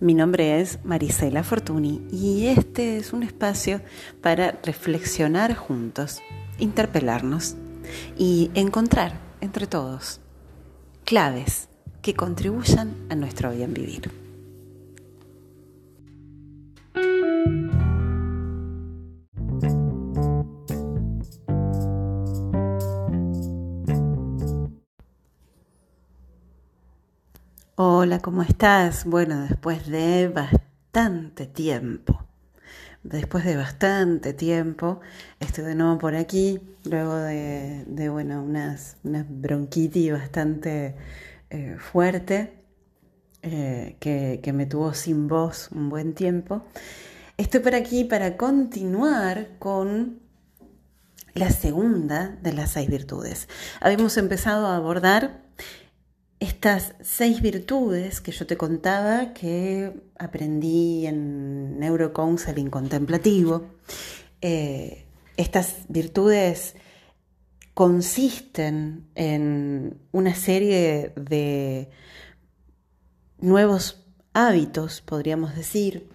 Mi nombre es Marisela Fortuny y este es un espacio para reflexionar juntos, interpelarnos y encontrar entre todos claves que contribuyan a nuestro bien vivir. Hola, ¿cómo estás? Bueno, después de bastante tiempo, después de bastante tiempo, estoy de nuevo por aquí, luego de, bueno, unas, unas bronquitis bastante eh, fuerte, eh, que, que me tuvo sin voz un buen tiempo. Estoy por aquí para continuar con la segunda de las seis virtudes. Habíamos empezado a abordar estas seis virtudes que yo te contaba que aprendí en neurocounseling contemplativo, eh, estas virtudes consisten en una serie de nuevos hábitos, podríamos decir,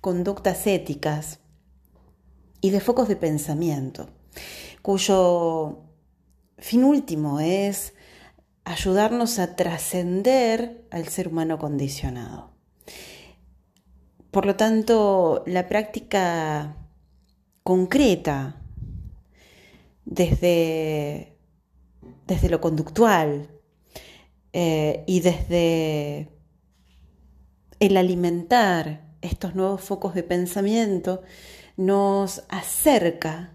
conductas éticas y de focos de pensamiento, cuyo fin último es ayudarnos a trascender al ser humano condicionado. Por lo tanto, la práctica concreta desde, desde lo conductual eh, y desde el alimentar estos nuevos focos de pensamiento nos acerca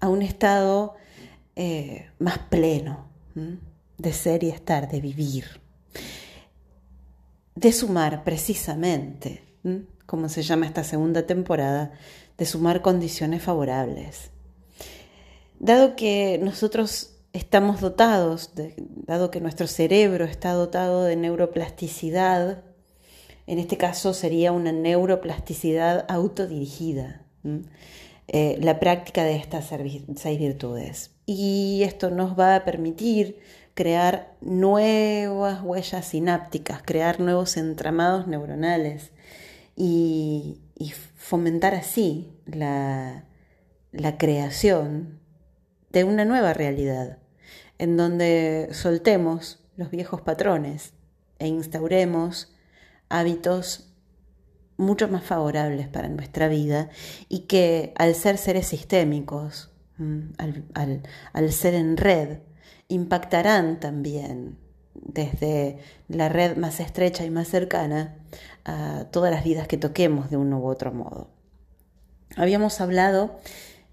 a un estado eh, más pleno de ser y estar, de vivir, de sumar precisamente, como se llama esta segunda temporada, de sumar condiciones favorables. Dado que nosotros estamos dotados, dado que nuestro cerebro está dotado de neuroplasticidad, en este caso sería una neuroplasticidad autodirigida, eh, la práctica de estas seis virtudes. Y esto nos va a permitir crear nuevas huellas sinápticas, crear nuevos entramados neuronales y, fomentar así la, creación de una nueva realidad, en donde soltemos los viejos patrones e instauremos hábitos mucho más favorables para nuestra vida y que al ser seres sistémicos, al, al ser en red, impactarán también desde la red más estrecha y más cercana a todas las vidas que toquemos de uno u otro modo. Habíamos hablado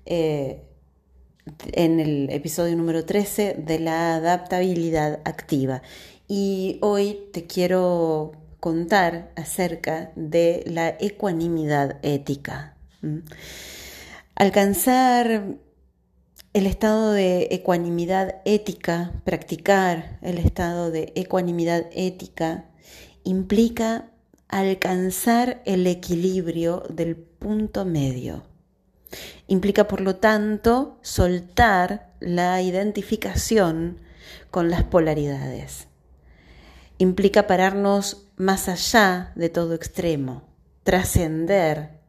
eh, en el episodio número 13 de la adaptabilidad activa y hoy te quiero contar acerca de la ecuanimidad ética. Alcanzar el estado de ecuanimidad ética, practicar el estado de ecuanimidad ética, implica alcanzar el equilibrio del punto medio. Implica, por lo tanto, soltar la identificación con las polaridades. Implica pararnos más allá de todo extremo, trascender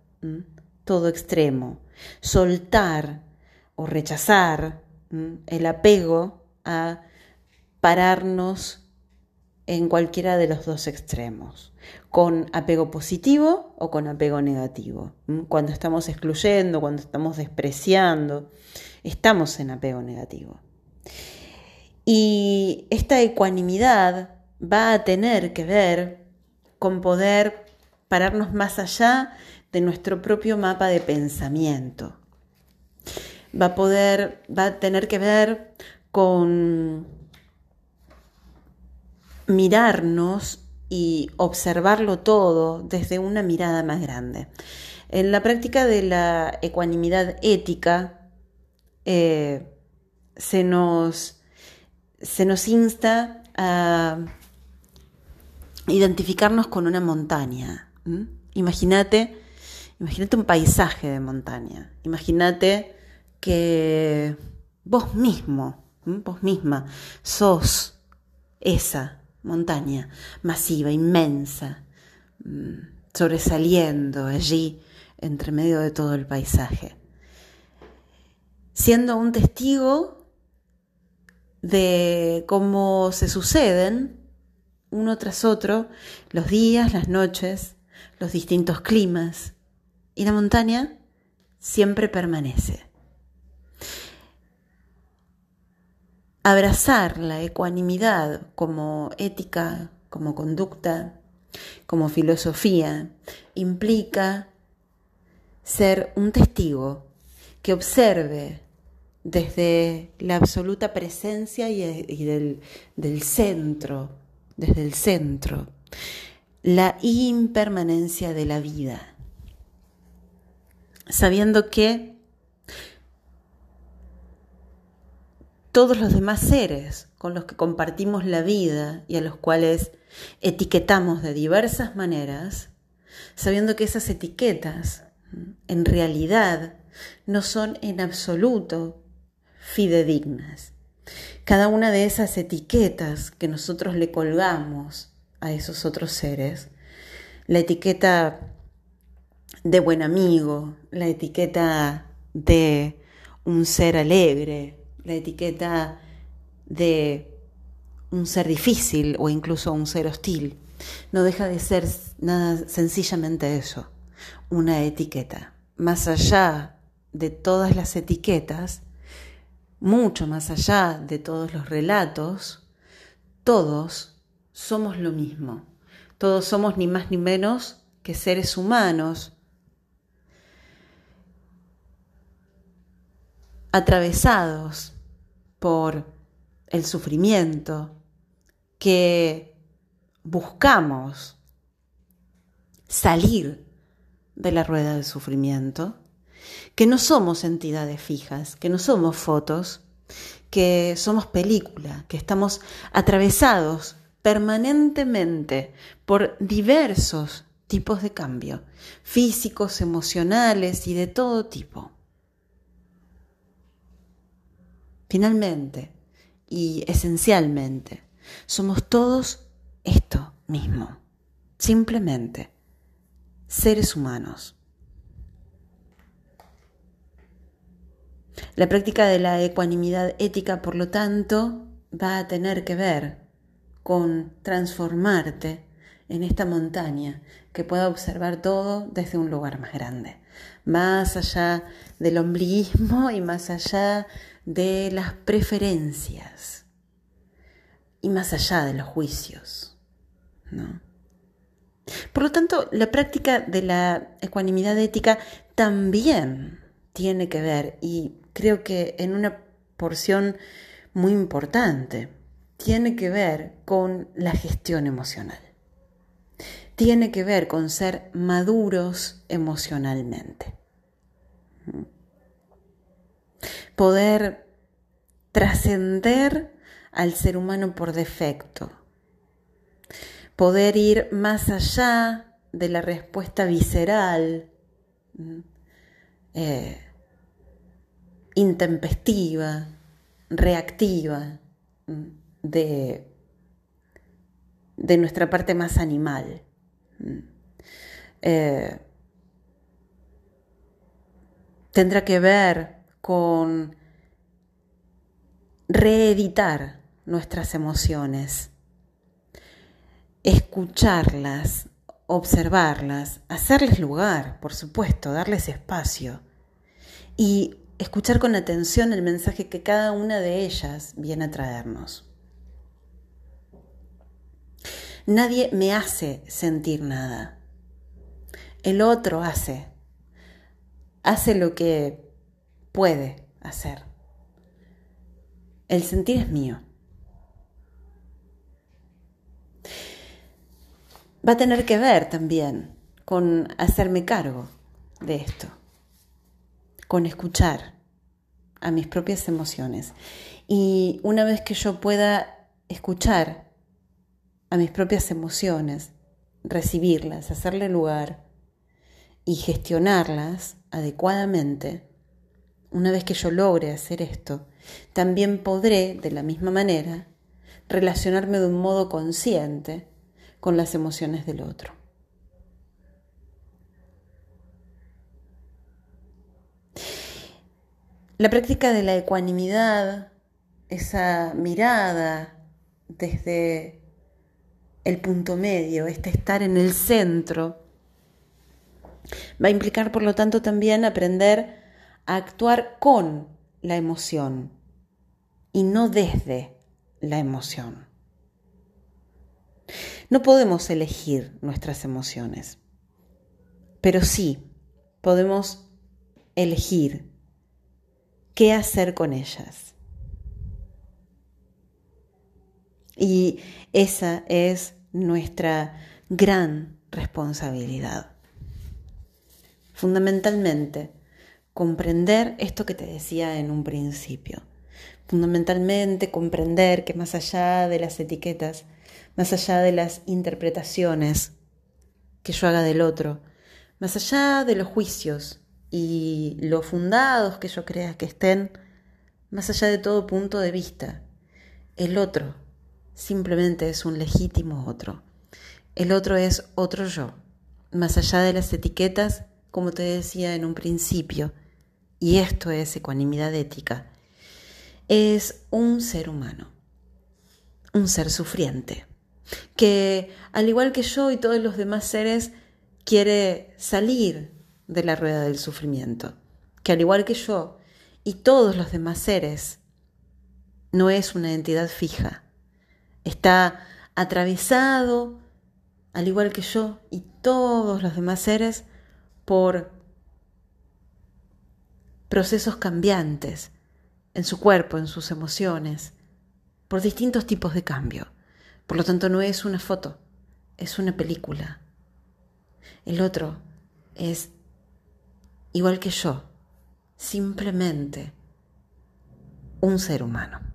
todo extremo, soltar o rechazar el apego a pararnos en cualquiera de los dos extremos, con apego positivo o con apego negativo. Cuando estamos excluyendo, cuando estamos despreciando, estamos en apego negativo. Y esta ecuanimidad va a tener que ver con poder pararnos más allá de nuestro propio mapa de pensamiento va a poder, va a tener que ver con mirarnos y observarlo todo desde una mirada más grande. En la práctica de la ecuanimidad ética eh, se, nos, se nos insta a identificarnos con una montaña. Imagínate, imagínate un paisaje de montaña. Imagínate que vos mismo, vos misma, sos esa montaña masiva, inmensa, mm, sobresaliendo allí entre medio de todo el paisaje, siendo un testigo de cómo se suceden uno tras otro los días, las noches, los distintos climas, y la montaña siempre permanece. Abrazar la ecuanimidad como ética, como conducta, como filosofía, implica ser un testigo que observe desde la absoluta presencia y, del, centro, desde el centro, la impermanencia de la vida, sabiendo que todos los demás seres con los que compartimos la vida y a los cuales etiquetamos de diversas maneras, sabiendo que esas etiquetas en realidad no son en absoluto fidedignas. Cada una de esas etiquetas que nosotros le colgamos a esos otros seres, la etiqueta de buen amigo, la etiqueta de un ser alegre, la etiqueta de un ser difícil o incluso un ser hostil, no deja de ser nada sencillamente eso, una etiqueta. Más allá de todas las etiquetas, mucho más allá de todos los relatos, todos somos lo mismo. Todos somos ni más ni menos que seres humanos atravesados por el sufrimiento que buscamos salir de la rueda del sufrimiento, que no somos entidades fijas, que no somos fotos, que somos película, que estamos atravesados permanentemente por diversos tipos de cambio, físicos, emocionales y de todo tipo. Finalmente y esencialmente, somos todos esto mismo, simplemente seres humanos. La práctica de la ecuanimidad ética, por lo tanto, va a tener que ver con transformarte en esta montaña que pueda observar todo desde un lugar más grande, más allá del ombliguismo y más allá de las preferencias y más allá de los juicios. ¿no? Por lo tanto, la práctica de la ecuanimidad ética también tiene que ver, y creo que en una porción muy importante, tiene que ver con la gestión emocional. Tiene que ver con ser maduros emocionalmente. Poder trascender al ser humano por defecto. Poder ir más allá de la respuesta visceral, eh, intempestiva, reactiva de, de, nuestra parte más animal. Eh, tendrá que ver con reeditar nuestras emociones, escucharlas, observarlas, hacerles lugar, por supuesto, darles espacio y escuchar con atención el mensaje que cada una de ellas viene a traernos. Nadie me hace sentir nada. El otro hace. Hace lo que puede hacer. El sentir es mío. Va a tener que ver también con hacerme cargo de esto con escuchar a mis propias emociones. Y una vez que yo pueda escuchar a mis propias emociones, recibirlas, hacerle lugar y gestionarlas adecuadamente, una vez que yo logre hacer esto, también podré, de la misma manera, relacionarme de un modo consciente con las emociones del otro. La práctica de la ecuanimidad, esa mirada desde el punto medio, este estar en el centro, va a implicar, por lo tanto, también aprender a actuar con la emoción y no desde la emoción. No podemos elegir nuestras emociones, pero sí podemos elegir qué hacer con ellas. Y esa es nuestra gran responsabilidad. Fundamentalmente, comprender esto que te decía en un principio. Fundamentalmente, comprender que más allá de las etiquetas, más allá de las interpretaciones que yo haga del otro, más allá de los juicios y lo fundados que yo crea que estén, más allá de todo punto de vista, el otro simplemente es un legítimo otro. El otro es otro yo, más allá de las etiquetas, como te decía en un principio, y esto es ecuanimidad ética, es un ser humano, un ser sufriente, que al igual que yo y todos los demás seres, quiere salir de la rueda del sufrimiento, que al igual que yo y todos los demás seres, no es una entidad fija, está atravesado, al igual que yo y todos los demás seres, por procesos cambiantes en su cuerpo, en sus emociones, por distintos tipos de cambio. Por lo tanto, no es una foto, es una película. El otro es igual que yo, simplemente un ser humano.